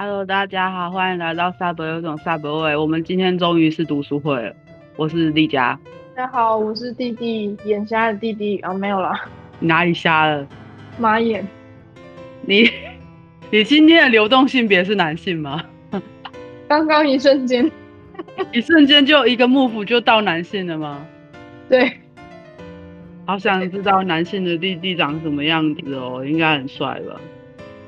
Hello，大家好，欢迎来到 Sub 有种 Sub 味。我们今天终于是读书会了，我是丽佳。大家好，我是弟弟，眼瞎的弟弟啊，没有了。你哪里瞎了？马眼。你你今天的流动性别是男性吗？刚刚一瞬间，一瞬间就一个幕府就到男性了吗？对。好想知道男性的弟弟长什么样子哦，应该很帅吧？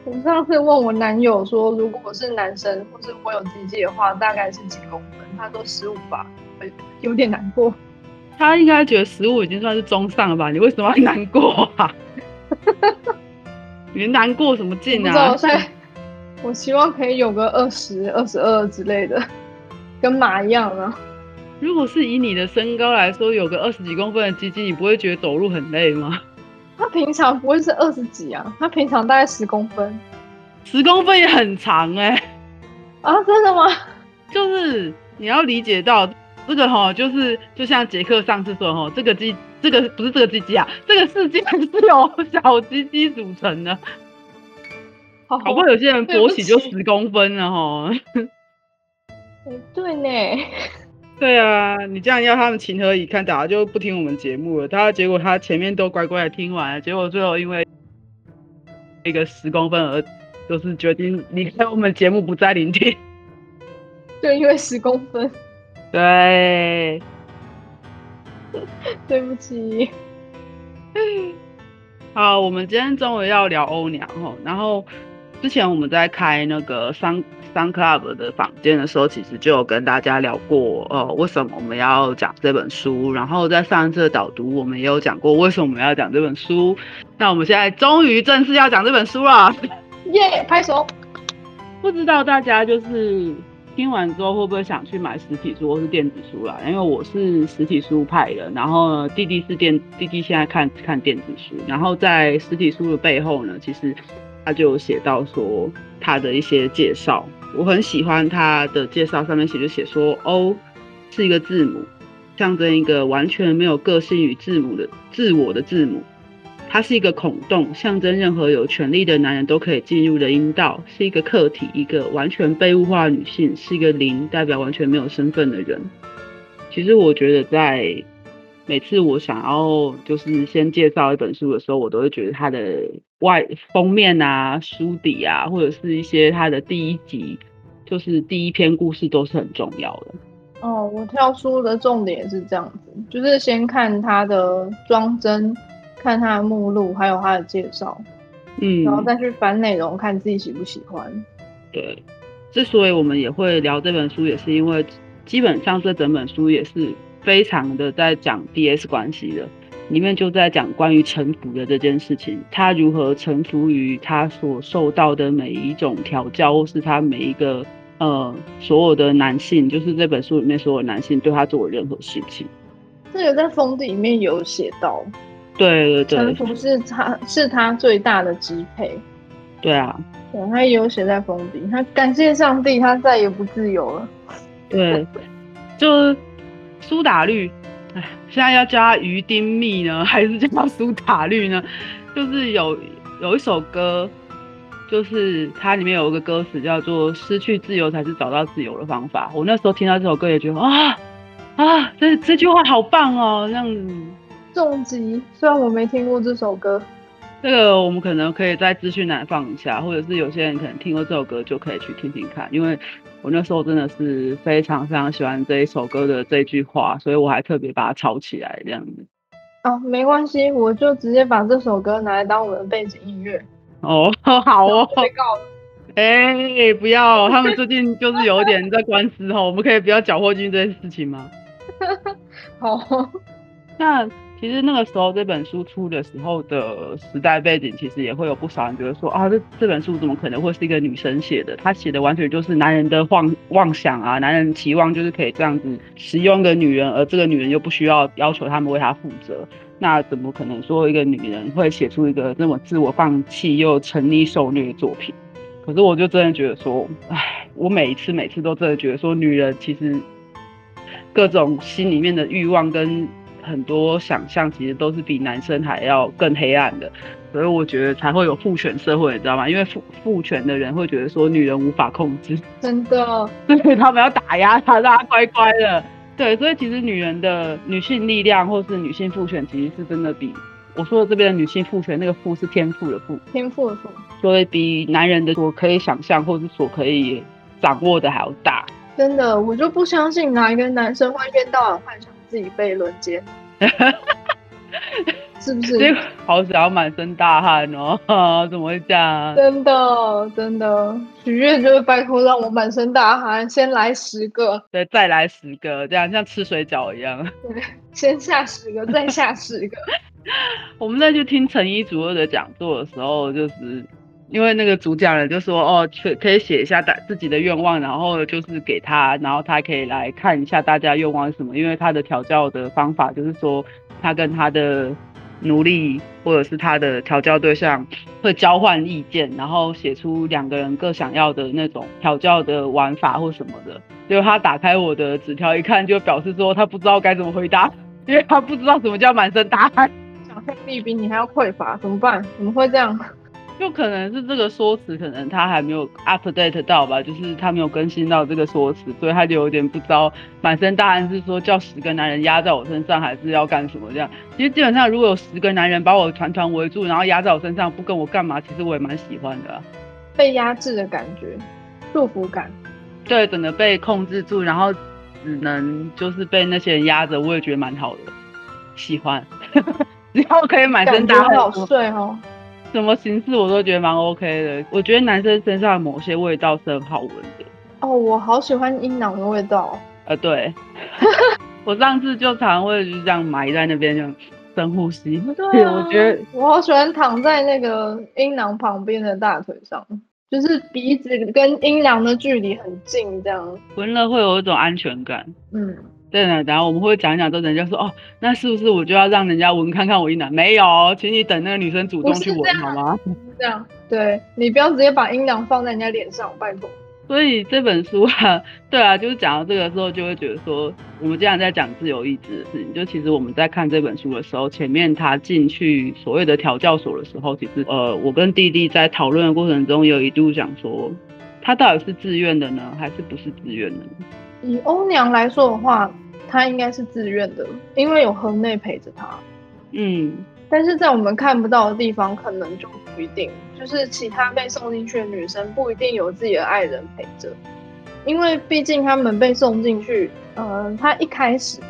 我上次问我男友说，如果我是男生，或是我有鸡鸡的话，大概是几公分？他说十五吧，有点难过。他应该觉得十五已经算是中上了吧？你为什么要难过啊？你难过什么劲啊？我，我希望可以有个二十二十二之类的，跟马一样啊。如果是以你的身高来说，有个二十几公分的鸡鸡，你不会觉得走路很累吗？他平常不会是二十几啊？他平常大概十公分，十公分也很长哎、欸。啊，真的吗？就是你要理解到这个哈，就是就像杰克上次说的哈，这个鸡，这个不是这个鸡鸡啊，这个世界是由小鸡鸡组成的。好，好不好？有些人勃起就十公分了哈。对呢。对啊，你这样要他们情何以堪？打就不听我们节目了。他结果他前面都乖乖的听完了，结果最后因为一个十公分而就是决定离开我们节目，不再聆听。对，因为十公分。对，对不起。好，我们今天中午要聊欧娘哦，然后之前我们在开那个商。Sun Club 的房间的时候，其实就有跟大家聊过，呃，为什么我们要讲这本书。然后在上一次的导读，我们也有讲过为什么我们要讲这本书。那我们现在终于正式要讲这本书了，耶！拍手。不知道大家就是听完之后会不会想去买实体书或是电子书啦？因为我是实体书派的，然后呢，弟弟是电，弟弟现在看看电子书。然后在实体书的背后呢，其实他就写到说他的一些介绍。我很喜欢他的介绍，上面写就写说，O 是一个字母，象征一个完全没有个性与字母的自我的字母。它是一个孔洞，象征任何有权利的男人都可以进入的阴道。是一个客体，一个完全被物化女性，是一个零，代表完全没有身份的人。其实我觉得，在每次我想要就是先介绍一本书的时候，我都会觉得它的。外封面啊，书底啊，或者是一些它的第一集，就是第一篇故事都是很重要的。哦，我挑书的重点是这样子，就是先看它的装帧，看它的目录，还有它的介绍，嗯，然后再去翻内容，看自己喜不喜欢。对，之所以我们也会聊这本书，也是因为基本上这整本书也是非常的在讲 DS 关系的。里面就在讲关于臣服的这件事情，他如何臣服于他所受到的每一种调教，或是他每一个呃所有的男性，就是这本书里面所有男性对他做的任何事情。这个在封底里面有写到，对对对，臣服是他是他最大的支配。对啊，对，他也有写在封底，他感谢上帝，他再也不自由了。对，就是苏打绿。哎，现在要叫他鱼丁蜜呢，还是叫苏打绿呢？就是有有一首歌，就是它里面有一个歌词叫做“失去自由才是找到自由的方法”。我那时候听到这首歌也觉得啊啊，这这句话好棒哦，这样子。重击，虽然我没听过这首歌。这个我们可能可以在资讯栏放一下，或者是有些人可能听过这首歌就可以去听听看，因为我那时候真的是非常非常喜欢这一首歌的这句话，所以我还特别把它抄起来这样子。哦，没关系，我就直接把这首歌拿来当我们的背景音乐。哦，好哦。被告了。哎、欸，不要，他们最近就是有点在官司哦，我们可以不要搅和进这件事情吗？好，那。其实那个时候这本书出的时候的时代背景，其实也会有不少人觉得说啊，这这本书怎么可能会是一个女生写的？她写的完全就是男人的妄妄想啊，男人期望就是可以这样子使用一个女人，而这个女人又不需要要求他们为她负责，那怎么可能说一个女人会写出一个那么自我放弃又沉溺受虐的作品？可是我就真的觉得说，哎，我每一次每次都真的觉得说，女人其实各种心里面的欲望跟。很多想象其实都是比男生还要更黑暗的。所以我觉得才会有父权社会，你知道吗？因为父父权的人会觉得说女人无法控制，真的，所以，他们要打压她，让她乖乖的。对，所以其实女人的女性力量或是女性父权，其实是真的比我说的这边的女性父权那个父是天赋的赋，天赋的赋，所以比男人的所可以想象或是所可以掌握的还要大。真的，我就不相信哪一个男生会一天到晚幻想自己被轮奸。是不是？好想要满身大汗哦！怎么会这样？真的真的，许愿就是拜托让我满身大汗，先来十个，对，再来十个，这样像吃水饺一样。对，先下十个，再下十个。我们在去听成一主二的讲座的时候，就是因为那个主讲人就说，哦，可可以写一下大自己的愿望，然后就是给他，然后他可以来看一下大家愿望是什么，因为他的调教的方法就是说，他跟他的。奴隶或者是他的调教对象会交换意见，然后写出两个人各想要的那种调教的玩法或什么的。结果他打开我的纸条一看，就表示说他不知道该怎么回答，因为他不知道什么叫满身大汗。想象力比你还要匮乏，怎么办？怎么会这样？就可能是这个说辞，可能他还没有 update 到吧，就是他没有更新到这个说辞，所以他就有点不知道满身大汗是说叫十个男人压在我身上，还是要干什么这样。其实基本上如果有十个男人把我团团围住，然后压在我身上不跟我干嘛，其实我也蛮喜欢的啊。被压制的感觉，束缚感。对，整个被控制住，然后只能就是被那些人压着，我也觉得蛮好的，喜欢。只要可以满身大汗，好睡哦。什么形式我都觉得蛮 OK 的。我觉得男生身上的某些味道是很好闻的。哦，我好喜欢阴囊的味道。呃，对。我上次就常会就这样埋在那边，就深呼吸。对啊，我觉得我好喜欢躺在那个阴囊旁边的大腿上，就是鼻子跟阴囊的距离很近，这样闻了会有一种安全感。嗯。对呢，然后我们会讲一讲，之后人家说哦，那是不是我就要让人家闻看看我阴囊？没有，请你等那个女生主动去闻好吗？这样，对，你不要直接把阴囊放在人家脸上，拜托。所以这本书啊，对啊，就是讲到这个时候，就会觉得说，我们既然在讲自由意志的事情，就其实我们在看这本书的时候，前面他进去所谓的调教所的时候，其实呃，我跟弟弟在讨论的过程中，有一度想说，他到底是自愿的呢，还是不是自愿的呢？以欧娘来说的话，她应该是自愿的，因为有河内陪着她。嗯，但是在我们看不到的地方，可能就不一定，就是其他被送进去的女生不一定有自己的爱人陪着，因为毕竟他们被送进去，呃，她一开始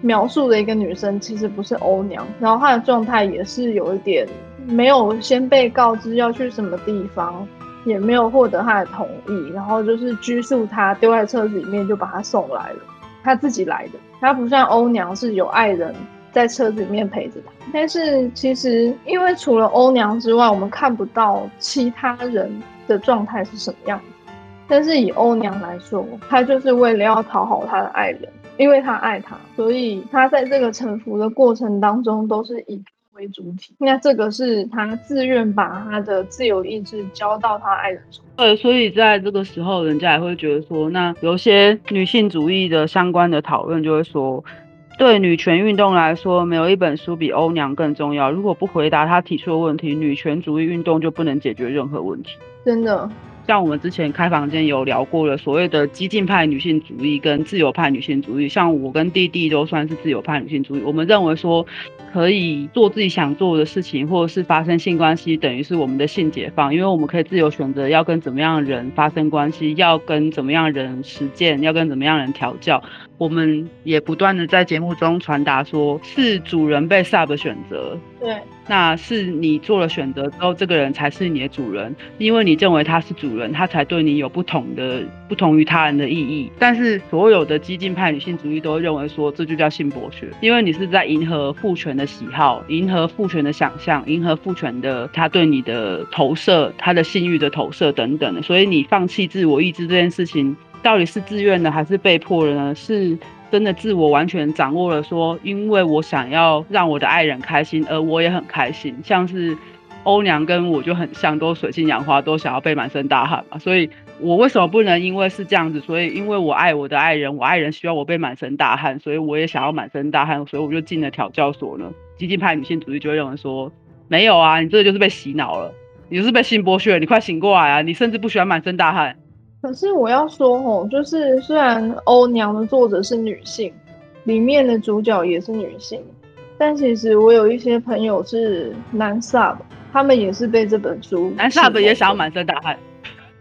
描述的一个女生其实不是欧娘，然后她的状态也是有一点没有先被告知要去什么地方。也没有获得他的同意，然后就是拘束他，丢在车子里面就把他送来了。他自己来的，他不像欧娘是有爱人在车子里面陪着他。但是其实，因为除了欧娘之外，我们看不到其他人的状态是什么样子。但是以欧娘来说，他就是为了要讨好他的爱人，因为他爱他，所以他在这个臣服的过程当中都是以。为主体，那这个是他自愿把他的自由意志交到他爱人手。对，所以在这个时候，人家也会觉得说，那有些女性主义的相关的讨论就会说，对女权运动来说，没有一本书比欧娘更重要。如果不回答他提出的问题，女权主义运动就不能解决任何问题。真的。像我们之前开房间有聊过了，所谓的激进派女性主义跟自由派女性主义，像我跟弟弟都算是自由派女性主义。我们认为说，可以做自己想做的事情，或者是发生性关系，等于是我们的性解放，因为我们可以自由选择要跟怎么样的人发生关系，要跟怎么样人实践，要跟怎么样人调教。我们也不断的在节目中传达说，是主人被 sub 选择，对，那是你做了选择之后，这个人才是你的主人，因为你认为他是主人，他才对你有不同的、不同于他人的意义。但是所有的激进派女性主义都会认为说，这就叫性剥削，因为你是在迎合父权的喜好，迎合父权的想象，迎合父权的他对你的投射，他的性欲的投射等等的，所以你放弃自我意志这件事情。到底是自愿的还是被迫的呢？是真的自我完全掌握了，说因为我想要让我的爱人开心，而我也很开心。像是欧娘跟我就很像，都水性杨花，都想要被满身大汗嘛。所以我为什么不能因为是这样子？所以因为我爱我的爱人，我爱人需要我被满身大汗，所以我也想要满身大汗，所以我就进了调教所呢。激进派女性主义就会认为说，没有啊，你这个就是被洗脑了，你就是被性剥削了，你快醒过来啊！你甚至不喜欢满身大汗。可是我要说哦，就是虽然欧娘的作者是女性，里面的主角也是女性，但其实我有一些朋友是男 sub，他们也是被这本书男 sub 也想要满身大汗。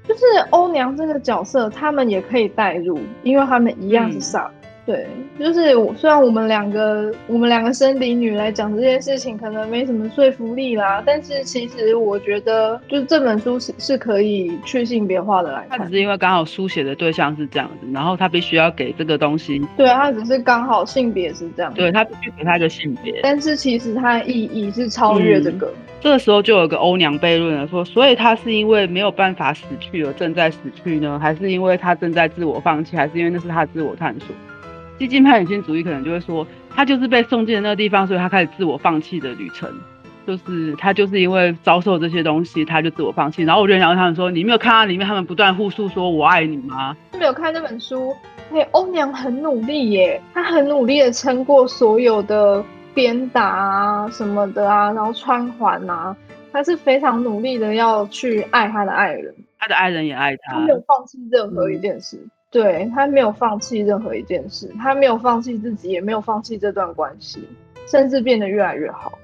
就是欧娘这个角色，他们也可以代入，因为他们一样是 sub。嗯对，就是我。虽然我们两个，我们两个生理女来讲这件事情，可能没什么说服力啦。但是其实我觉得，就是这本书是是可以去性别化的来看。他只是因为刚好书写的对象是这样子，然后他必须要给这个东西。对，他只是刚好性别是这样。对，他必须给他一个性别。但是其实他的意义是超越这个。嗯、这个时候就有个欧娘悖论了，说，所以他是因为没有办法死去而正在死去呢，还是因为他正在自我放弃，还是因为那是他自我探索？激进派女性主义可能就会说，他就是被送进那个地方，所以他开始自我放弃的旅程。就是他就是因为遭受这些东西，他就自我放弃。然后我就想问他们说，你没有看到里面他们不断互诉说我爱你吗？没有看这本书。哎、欸，欧娘很努力耶，她很努力的撑过所有的鞭打啊什么的啊，然后穿环啊，她是非常努力的要去爱她的爱人，她的爱人也爱她，她没有放弃任何一件事。对，他没有放弃任何一件事，他没有放弃自己，也没有放弃这段关系，甚至变得越来越好。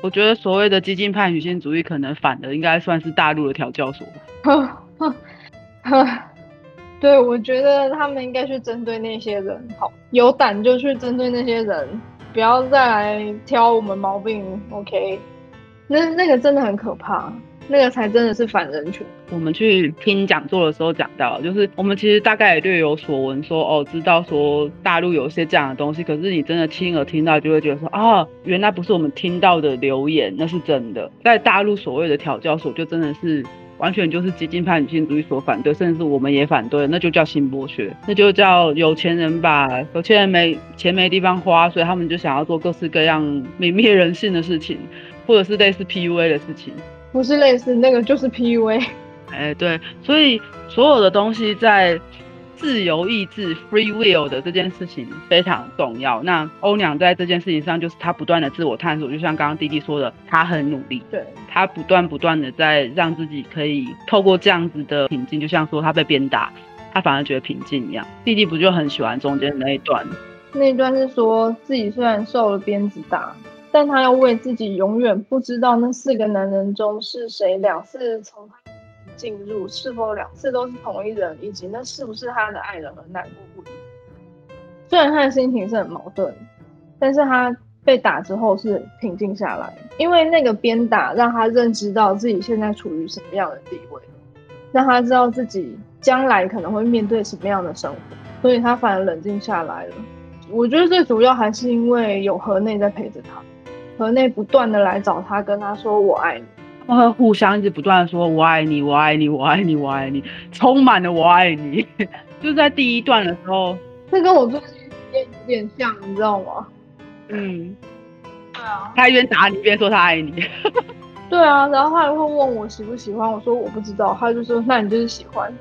我觉得所谓的激进派女性主义，可能反的应该算是大陆的调教所吧。对，我觉得他们应该去针对那些人，好，有胆就去针对那些人，不要再来挑我们毛病。OK，那那个真的很可怕。那个才真的是反人权。我们去听讲座的时候讲到，就是我们其实大概也略有所闻，说哦，知道说大陆有一些这样的东西，可是你真的亲耳听到，就会觉得说啊，原来不是我们听到的流言，那是真的。在大陆所谓的调教所，就真的是完全就是激进派女性主义所反对，甚至我们也反对，那就叫性剥削，那就叫有钱人吧，有钱人没钱没地方花，所以他们就想要做各式各样泯灭人性的事情，或者是类似 PUA 的事情。不是类似那个，就是 PUA。哎、欸，对，所以所有的东西在自由意志 （free will） 的这件事情非常重要。那欧娘在这件事情上，就是她不断的自我探索，就像刚刚弟弟说的，她很努力。对，她不断不断的在让自己可以透过这样子的平静，就像说她被鞭打，她反而觉得平静一样。弟弟不就很喜欢中间的那一段？那一段是说自己虽然受了鞭子打。但他要为自己永远不知道那四个男人中是谁两次从他进入，是否两次都是同一人，以及那是不是他的爱人而难过不已。虽然他的心情是很矛盾，但是他被打之后是平静下来，因为那个鞭打让他认知到自己现在处于什么样的地位，让他知道自己将来可能会面对什么样的生活，所以他反而冷静下来了。我觉得最主要还是因为有河内在陪着他。河内不断的来找他，跟他说我爱你，他们会互相一直不断的说我爱你，我爱你，我爱你，我爱你，充满了我爱你。就在第一段的时候，这跟我最近也有点像，你知道吗？嗯，对啊，他一边打你一边说他爱你。对啊，然后他还会问我喜不喜欢，我说我不知道，他就说那你就是喜欢，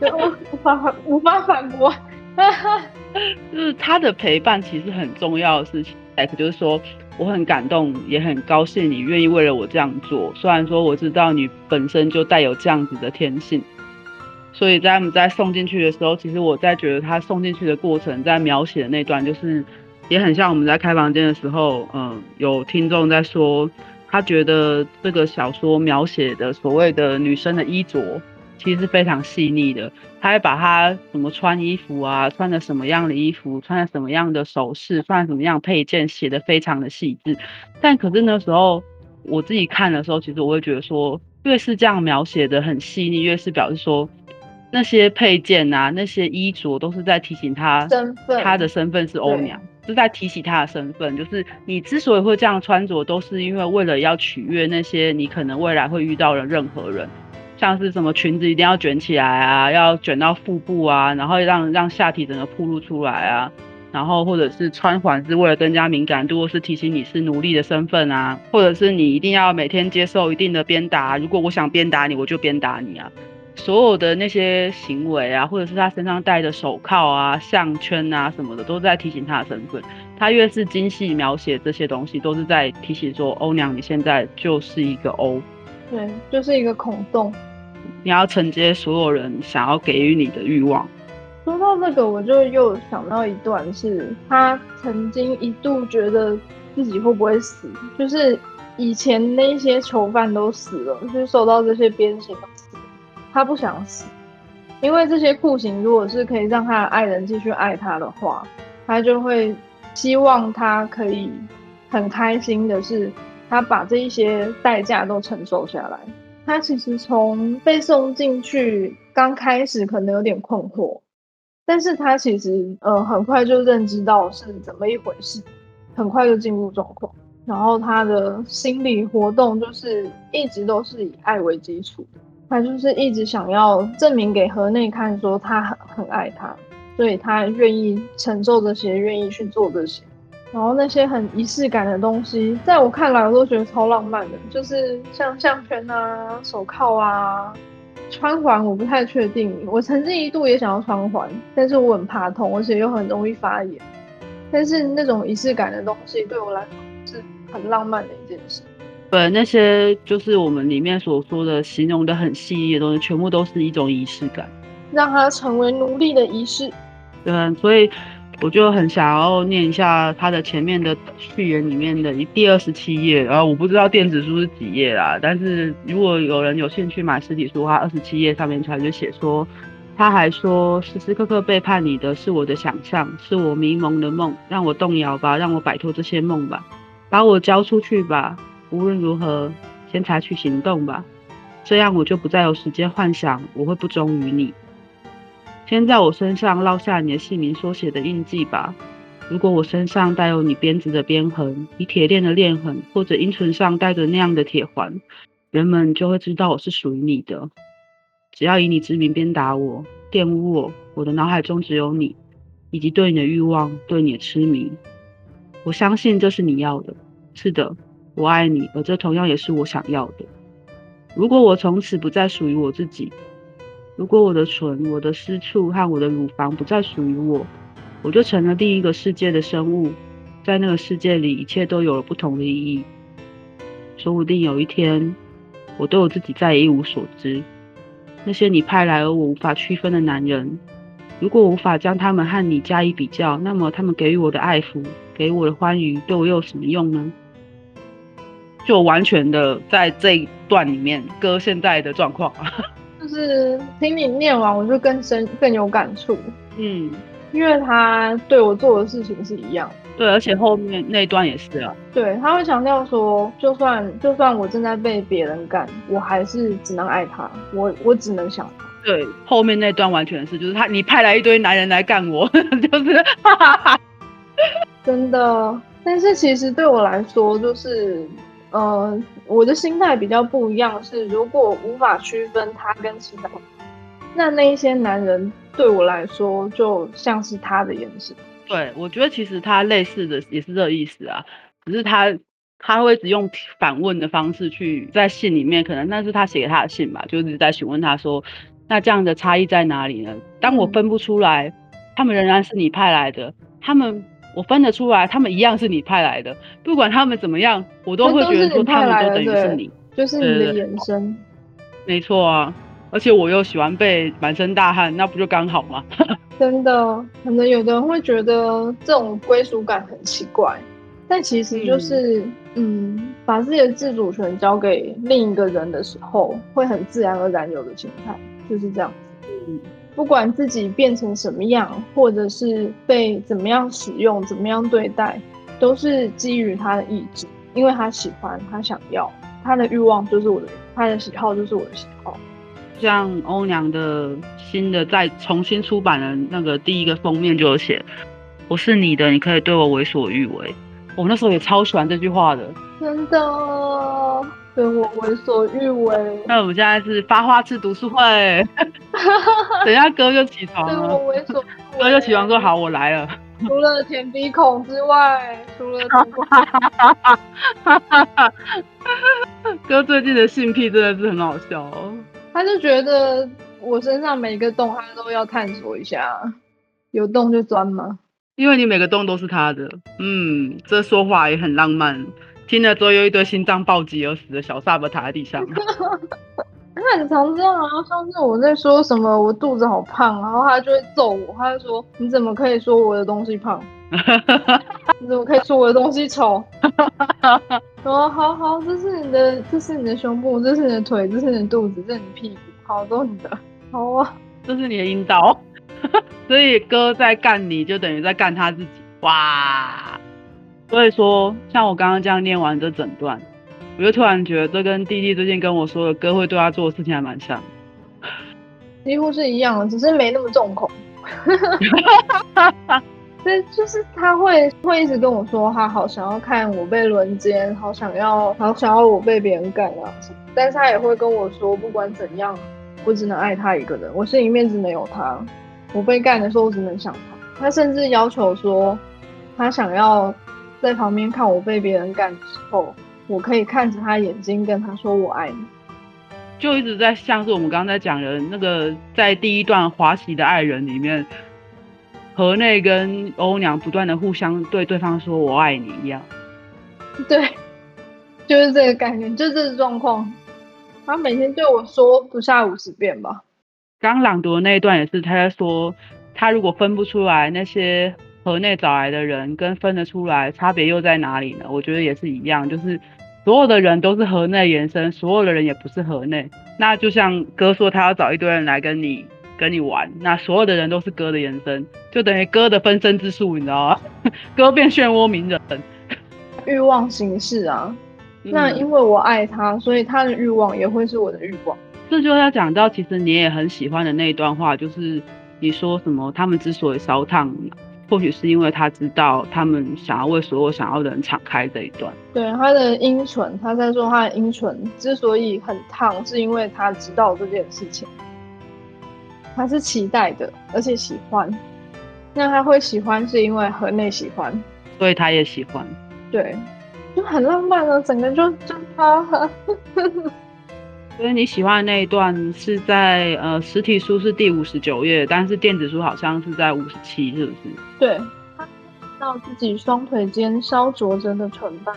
就无法无法反驳。就是他的陪伴其实很重要的事情。就是说，我很感动，也很高兴你愿意为了我这样做。虽然说我知道你本身就带有这样子的天性，所以在我们在送进去的时候，其实我在觉得他送进去的过程，在描写的那段，就是也很像我们在开房间的时候，嗯，有听众在说，他觉得这个小说描写的所谓的女生的衣着。其实是非常细腻的，他会把他怎么穿衣服啊，穿的什么样的衣服，穿的什么样的首饰，穿什么样配件，写的非常的细致。但可是那时候我自己看的时候，其实我会觉得说，越是这样描写的很细腻，越是表示说那些配件啊，那些衣着都是在提醒他身份，他的身份是欧娘，是在提起他的身份，就是你之所以会这样穿着，都是因为为了要取悦那些你可能未来会遇到的任何人。像是什么裙子一定要卷起来啊，要卷到腹部啊，然后让让下体整个暴露出来啊，然后或者是穿环是为了增加敏感度，或是提醒你是奴隶的身份啊，或者是你一定要每天接受一定的鞭打，如果我想鞭打你，我就鞭打你啊，所有的那些行为啊，或者是他身上戴的手铐啊、项圈啊什么的，都在提醒他的身份。他越是精细描写这些东西，都是在提醒说：欧娘，你现在就是一个欧，对，就是一个孔洞，你要承接所有人想要给予你的欲望。说到这个，我就又想到一段，是他曾经一度觉得自己会不会死，就是以前那些囚犯都死了，就是受到这些鞭刑死，他不想死，因为这些酷刑如果是可以让他的爱人继续爱他的话，他就会。希望他可以很开心的是，他把这一些代价都承受下来。他其实从被送进去刚开始可能有点困惑，但是他其实呃很快就认知到是怎么一回事，很快就进入状况。然后他的心理活动就是一直都是以爱为基础，他就是一直想要证明给河内看，说他很很爱他。所以他愿意承受这些，愿意去做这些，然后那些很仪式感的东西，在我看来，我都觉得超浪漫的，就是像项圈啊、手铐啊、穿环，我不太确定。我曾经一度也想要穿环，但是我很怕痛，而且又很容易发炎。但是那种仪式感的东西，对我来说是很浪漫的一件事。对，那些就是我们里面所说的形容的很细腻的东西，全部都是一种仪式感，让它成为奴隶的仪式。对，所以我就很想要念一下他的前面的序言里面的第二十七页，然后我不知道电子书是几页啦，但是如果有人有兴趣买实体书的话，二十七页上面他就写说，他还说时时刻刻背叛你的是我的想象，是我迷蒙的梦，让我动摇吧，让我摆脱这些梦吧，把我交出去吧，无论如何，先采取行动吧，这样我就不再有时间幻想我会不忠于你。先在我身上烙下你的姓名缩写的印记吧。如果我身上带有你鞭子的鞭痕，以铁链的链痕，或者阴唇上带着那样的铁环，人们就会知道我是属于你的。只要以你之名鞭打我、玷污我，我的脑海中只有你，以及对你的欲望、对你的痴迷。我相信这是你要的。是的，我爱你，而这同样也是我想要的。如果我从此不再属于我自己。如果我的唇、我的私处和我的乳房不再属于我，我就成了另一个世界的生物，在那个世界里，一切都有了不同的意义。说不定有一天，我对我自己再也一无所知。那些你派来而我无法区分的男人，如果无法将他们和你加以比较，那么他们给予我的爱抚、给我的欢愉，对我又有什么用呢？就完全的在这一段里面割现在的状况。就是听你念完，我就更深更有感触。嗯，因为他对我做的事情是一样。对，而且后面那一段也是啊。对，他会强调说，就算就算我正在被别人干，我还是只能爱他，我我只能想他。对，后面那段完全是，就是他你派来一堆男人来干我，就是哈哈哈。真的。但是其实对我来说，就是。呃，我的心态比较不一样，是如果无法区分他跟其他，那那一些男人对我来说就像是他的眼神。对，我觉得其实他类似的也是这个意思啊，只是他他会只用反问的方式去在信里面，可能那是他写给他的信吧，就是在询问他说，那这样的差异在哪里呢？当我分不出来，嗯、他们仍然是你派来的，他们。我分得出来，他们一样是你派来的，不管他们怎么样，我都会觉得说他们都等于是你，就是你的延伸。没错啊，而且我又喜欢被满身大汗，那不就刚好吗？真的，可能有的人会觉得这种归属感很奇怪，但其实就是，嗯，嗯，把自己的自主权交给另一个人的时候，会很自然而然有的心态，就是这样。嗯。不管自己变成什么样，或者是被怎么样使用、怎么样对待，都是基于他的意志，因为他喜欢，他想要，他的欲望就是我的，他的喜好就是我的喜好。像欧娘的新的再重新出版的那个第一个封面就有写：“我是你的，你可以对我为所欲为。”我那时候也超喜欢这句话的，真的。对我为所欲为。那我们现在是发花痴读书会，等一下哥就起床了。对我为所欲为。哥就起床说：“好，我来了。”除了舔鼻孔之外，除了 哥最近的性癖真的是很好笑哦。他就觉得我身上每一个洞，他都要探索一下，有洞就钻吗？因为你每个洞都是他的。嗯，这说话也很浪漫。听了之后，又一堆心脏暴击而死的小萨巴躺在地上。他很常这样啊，上次我在说什么我肚子好胖，然后他就会揍我，他就说你怎么可以说我的东西胖？你怎么可以说我的东西丑？说好好，这是你的，这是你的胸部，这是你的腿，这是你的肚子，这是你的屁股，好，都是你的。好啊，这是你的阴道。所以哥在干你就等于在干他自己。哇！所以说，像我刚刚这样念完这整段。我就突然觉得，这跟弟弟最近跟我说的哥会对他做的事情还蛮像，几乎是一样的，只是没那么重口。对，就是他会会一直跟我说，他好想要看我被轮奸，好想要，好想要我被别人干啊。但是他也会跟我说，不管怎样，我只能爱他一个人，我心里面只能有他。我被干的时候，我只能想他。他甚至要求说，他想要在旁边看我被别人干的时候。我可以看着他眼睛，跟他说我爱你，就一直在像是我们刚刚在讲的那个，在第一段华喜的爱人里面，河内跟欧娘不断的互相对对方说我爱你一样。对，就是这个概念，就是这个状况。他每天对我说不下五十遍吧。刚朗读的那一段也是他在说，他如果分不出来那些。河内找来的人跟分得出来差别又在哪里呢？我觉得也是一样，就是所有的人都是河内延伸，所有的人也不是河内。那就像哥说他要找一堆人来跟你跟你玩，那所有的人都是哥的延伸，就等于哥的分身之术，你知道吗？哥变漩涡鸣人，欲望形式啊。那因为我爱他，所以他的欲望也会是我的欲望。这就要讲到，其实你也很喜欢的那一段话，就是你说什么，他们之所以烧烫。或许是因为他知道他们想要为所有想要的人敞开这一段。对，他的阴唇，他在说他的阴唇之所以很烫，是因为他知道这件事情，他是期待的，而且喜欢。那他会喜欢是因为河内喜欢，所以他也喜欢。对，就很浪漫啊，整个就就他。所以你喜欢的那一段是在呃实体书是第五十九页，但是电子书好像是在五十七，是不是？对，他到自己双腿间烧灼着的唇瓣，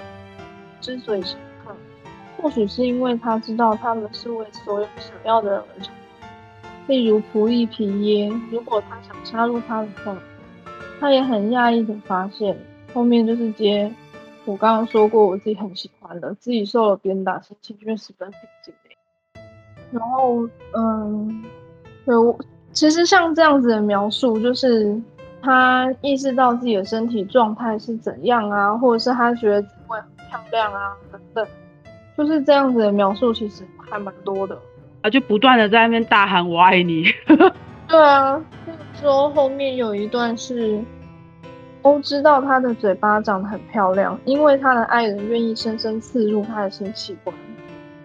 之所以想看，或许是因为他知道他们是为所有想要的人而成。例如仆役皮耶，如果他想插入他的话，他也很讶异的发现，后面就是接我刚刚说过我自己很喜欢的，自己受了鞭打，心情却十分平静。然后，嗯，对我其实像这样子的描述，就是他意识到自己的身体状态是怎样啊，或者是他觉得自己会很漂亮啊，等等，就是这样子的描述，其实还蛮多的。啊，就不断的在那边大喊“我爱你”。对啊，那个时候后面有一段是，都知道他的嘴巴长得很漂亮，因为他的爱人愿意深深刺入他的性器官。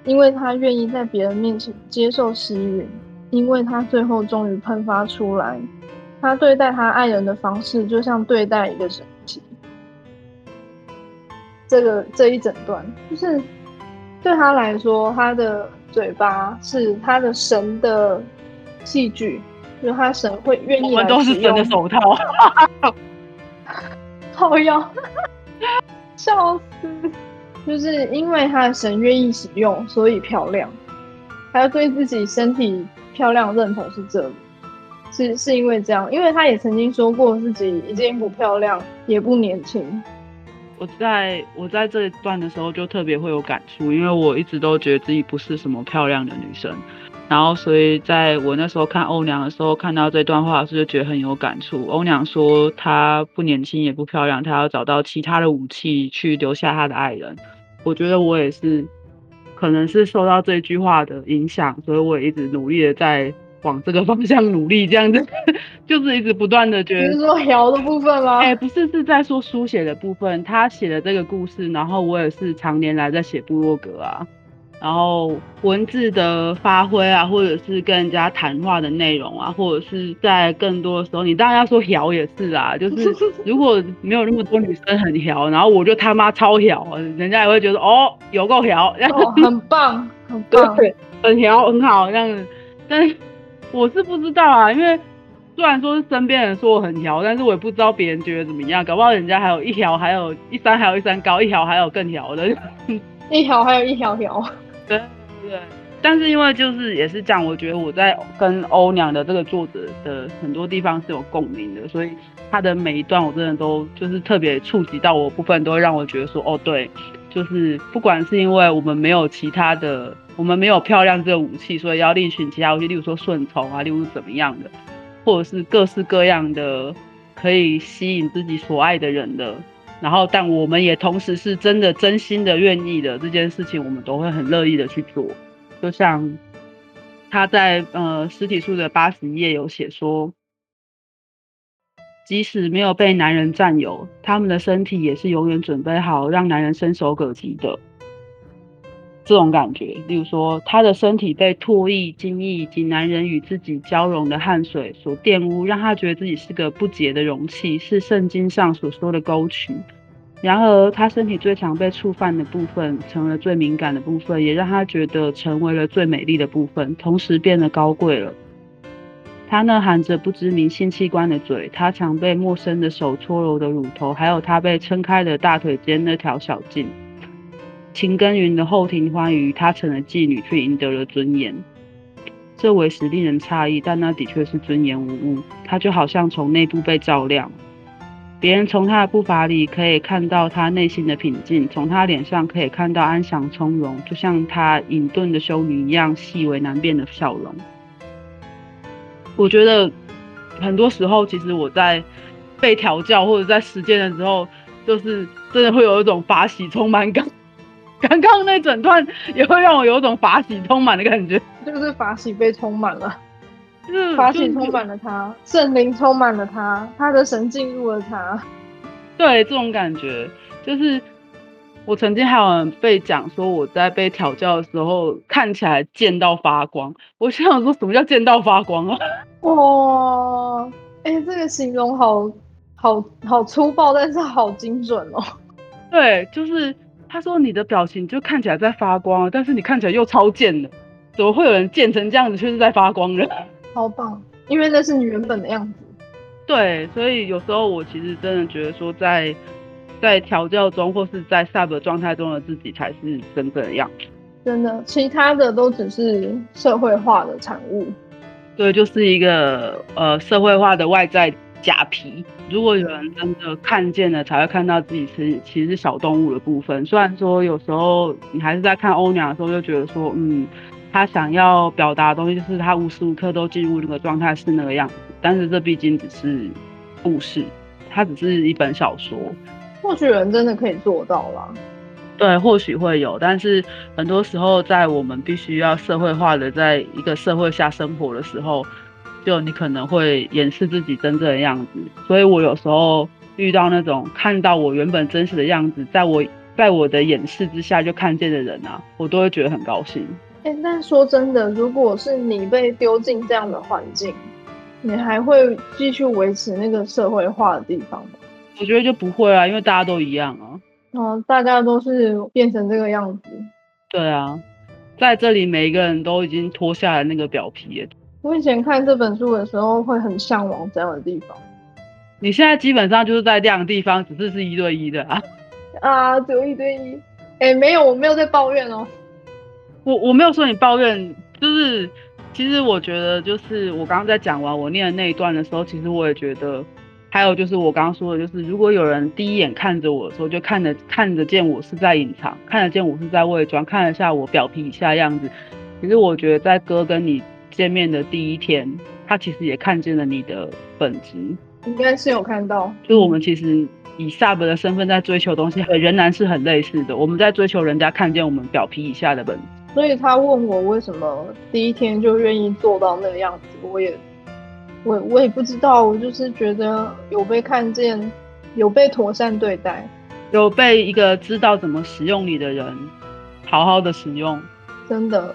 因为他愿意在别人面前接受吸吮，因为他最后终于喷发出来。他对待他爱人的方式，就像对待一个神器。这个这一整段，就是对他来说，他的嘴巴是他的神的器具，就是他神会愿意。我们都是神的手套。好呀，笑死。就是因为他的神愿意使用，所以漂亮。他要对自己身体漂亮认同是这里，是是因为这样，因为他也曾经说过自己已经不漂亮，也不年轻。我在我在这一段的时候就特别会有感触，因为我一直都觉得自己不是什么漂亮的女生，然后所以在我那时候看欧娘的时候，看到这段话是就觉得很有感触。欧娘说她不年轻也不漂亮，她要找到其他的武器去留下她的爱人。我觉得我也是，可能是受到这句话的影响，所以我也一直努力的在往这个方向努力，这样子，就是一直不断的觉得。你是说聊的部分吗？哎、欸，不是，是在说书写的部分。他写的这个故事，然后我也是常年来在写部落格啊。然后文字的发挥啊，或者是跟人家谈话的内容啊，或者是在更多的时候，你当然要说调也是啊，就是 如果没有那么多女生很调，然后我就他妈超调，人家也会觉得哦，有够调，哦，很棒，很棒，对，很调，很好这样子。但是我是不知道啊，因为虽然说是身边人说我很调，但是我也不知道别人觉得怎么样，搞不好人家还有一条，还有一山，还有一山高，一条还有更调的，一条还有一条条。对对。但是因为就是也是这样，我觉得我在跟欧娘的这个作者的很多地方是有共鸣的，所以他的每一段我真的都就是特别触及到我部分，都会让我觉得说，哦，对，就是不管是因为我们没有其他的，我们没有漂亮这个武器，所以要另寻其他武器，例如说顺从啊，例如怎么样的，或者是各式各样的可以吸引自己所爱的人的，然后但我们也同时是真的真心的愿意的这件事情，我们都会很乐意的去做。就像他在呃实体书的八十页有写说，即使没有被男人占有，他们的身体也是永远准备好让男人伸手可及的。这种感觉，例如说他的身体被唾液、精液以及男人与自己交融的汗水所玷污，让他觉得自己是个不洁的容器，是圣经上所说的沟渠。然而，他身体最常被触犯的部分，成了最敏感的部分，也让他觉得成为了最美丽的部分，同时变得高贵了。他那含着不知名性器官的嘴，他常被陌生的手搓揉的乳头，还有他被撑开的大腿间那条小径，情耕耘的后庭欢愉，他成了妓女，却赢得了尊严。这为时令人诧异，但那的确是尊严无误。他就好像从内部被照亮。别人从他的步伐里可以看到他内心的平静，从他脸上可以看到安详从容，就像他隐遁的修女一样细微难辨的笑容。我觉得很多时候，其实我在被调教或者在实践的时候，就是真的会有一种法喜充满感。刚刚那整段也会让我有一种法喜充满的感觉，就是法喜被充满了。是法喜充满了他，圣灵充满了他，他的神进入了他。对，这种感觉就是我曾经还有人被讲说我在被调教的时候看起来贱到发光。我想说什么叫贱到发光啊？哇，哎、欸，这个形容好好好粗暴，但是好精准哦。对，就是他说你的表情就看起来在发光，但是你看起来又超贱的，怎么会有人贱成这样子却是在发光的？超棒，因为那是你原本的样子。对，所以有时候我其实真的觉得说在，在在调教中或是在 sub 的状态中的自己才是真正的样子。真的，其他的都只是社会化的产物。对，就是一个呃社会化的外在假皮。如果有人真的看见了，才会看到自己是其实是小动物的部分。虽然说有时候你还是在看欧娘的时候，就觉得说嗯。他想要表达的东西，就是他无时无刻都进入那个状态，是那个样子。但是这毕竟只是故事，它只是一本小说。或许人真的可以做到啦。对，或许会有，但是很多时候，在我们必须要社会化的在一个社会下生活的时候，就你可能会掩饰自己真正的样子。所以我有时候遇到那种看到我原本真实的样子，在我在我的掩饰之下就看见的人啊，我都会觉得很高兴。哎、欸，但说真的，如果是你被丢进这样的环境，你还会继续维持那个社会化的地方吗？我觉得就不会啊，因为大家都一样啊。哦、嗯，大家都是变成这个样子。对啊，在这里每一个人都已经脱下了那个表皮了。我以前看这本书的时候，会很向往这样的地方。你现在基本上就是在这样的地方，只是是一对一的啊。啊，只有一对一。哎、欸，没有，我没有在抱怨哦。我我没有说你抱怨，就是其实我觉得就是我刚刚在讲完我念的那一段的时候，其实我也觉得，还有就是我刚刚说的，就是如果有人第一眼看着我的时候，就看得看得见我是在隐藏，看得见我是在伪装，看得下我表皮以下样子。其实我觉得在哥跟你见面的第一天，他其实也看见了你的本质，应该是有看到。就是我们其实以 sub 的身份在追求东西，仍然是很类似的。我们在追求人家看见我们表皮以下的本质。所以他问我为什么第一天就愿意做到那个样子，我也，我我也不知道，我就是觉得有被看见，有被妥善对待，有被一个知道怎么使用你的人好好的使用。真的，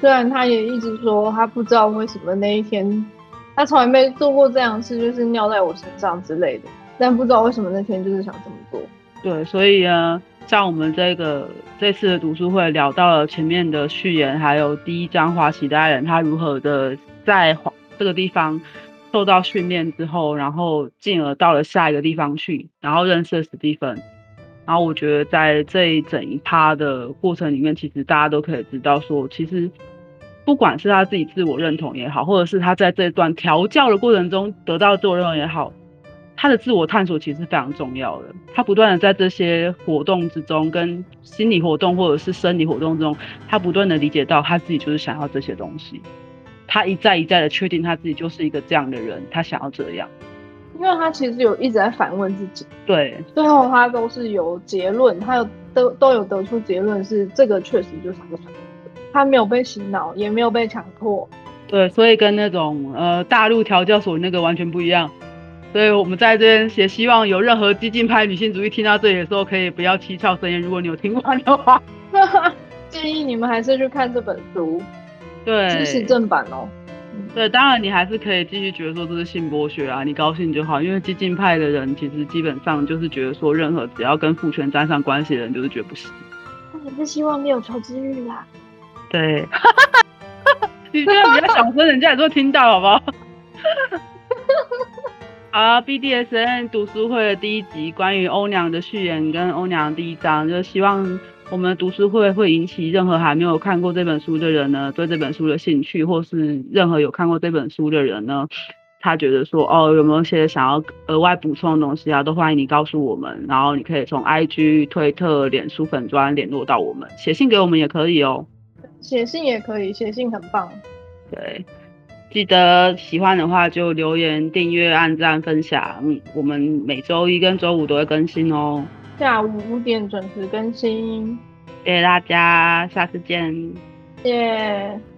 虽然他也一直说他不知道为什么那一天他从来没做过这样事，就是尿在我身上之类的，但不知道为什么那天就是想这么做。对，所以呢。像我们这个这次的读书会聊到了前面的序言，还有第一章华启大人他如何的在这个地方受到训练之后，然后进而到了下一个地方去，然后认识了史蒂芬。然后我觉得在这一整一趴的过程里面，其实大家都可以知道说，其实不管是他自己自我认同也好，或者是他在这段调教的过程中得到自我认同也好，他的自我探索其实是非常重要的。他不断的在这些活动之中，跟心理活动或者是生理活动中，他不断的理解到他自己就是想要这些东西。他一再一再的确定他自己就是一个这样的人，他想要这样。因为他其实有一直在反问自己，对，最后他都是有结论，他有都都有得出结论是这个确实就是他没有被洗脑，也没有被强迫，对，所以跟那种呃大陆调教所那个完全不一样，所以我们在这边也希望有任何激进派女性主义听到这里的时候，可以不要七窍生烟，如果你有听完的话，建议你们还是去看这本书，对，支持正版哦。对，当然你还是可以继续觉得说这是性剥削啊，你高兴就好。因为激进派的人其实基本上就是觉得说，任何只要跟父权沾上关系的人，就是觉得不行。他们是希望你有求知欲啦。对，你这样比较小声，人家也都听到，好不好？好，BDSN 读书会的第一集，关于欧娘的序言跟欧娘的第一章，就是希望。我们读书会会引起任何还没有看过这本书的人呢，对这本书的兴趣，或是任何有看过这本书的人呢，他觉得说哦，有没有些想要额外补充的东西啊，都欢迎你告诉我们。然后你可以从 IG、推特、脸书粉专联络到我们，写信给我们也可以哦。写信也可以，写信很棒。对，记得喜欢的话就留言、订阅、按赞、分享。我们每周一跟周五都会更新哦。下午五点准时更新，谢谢大家，下次见，谢谢。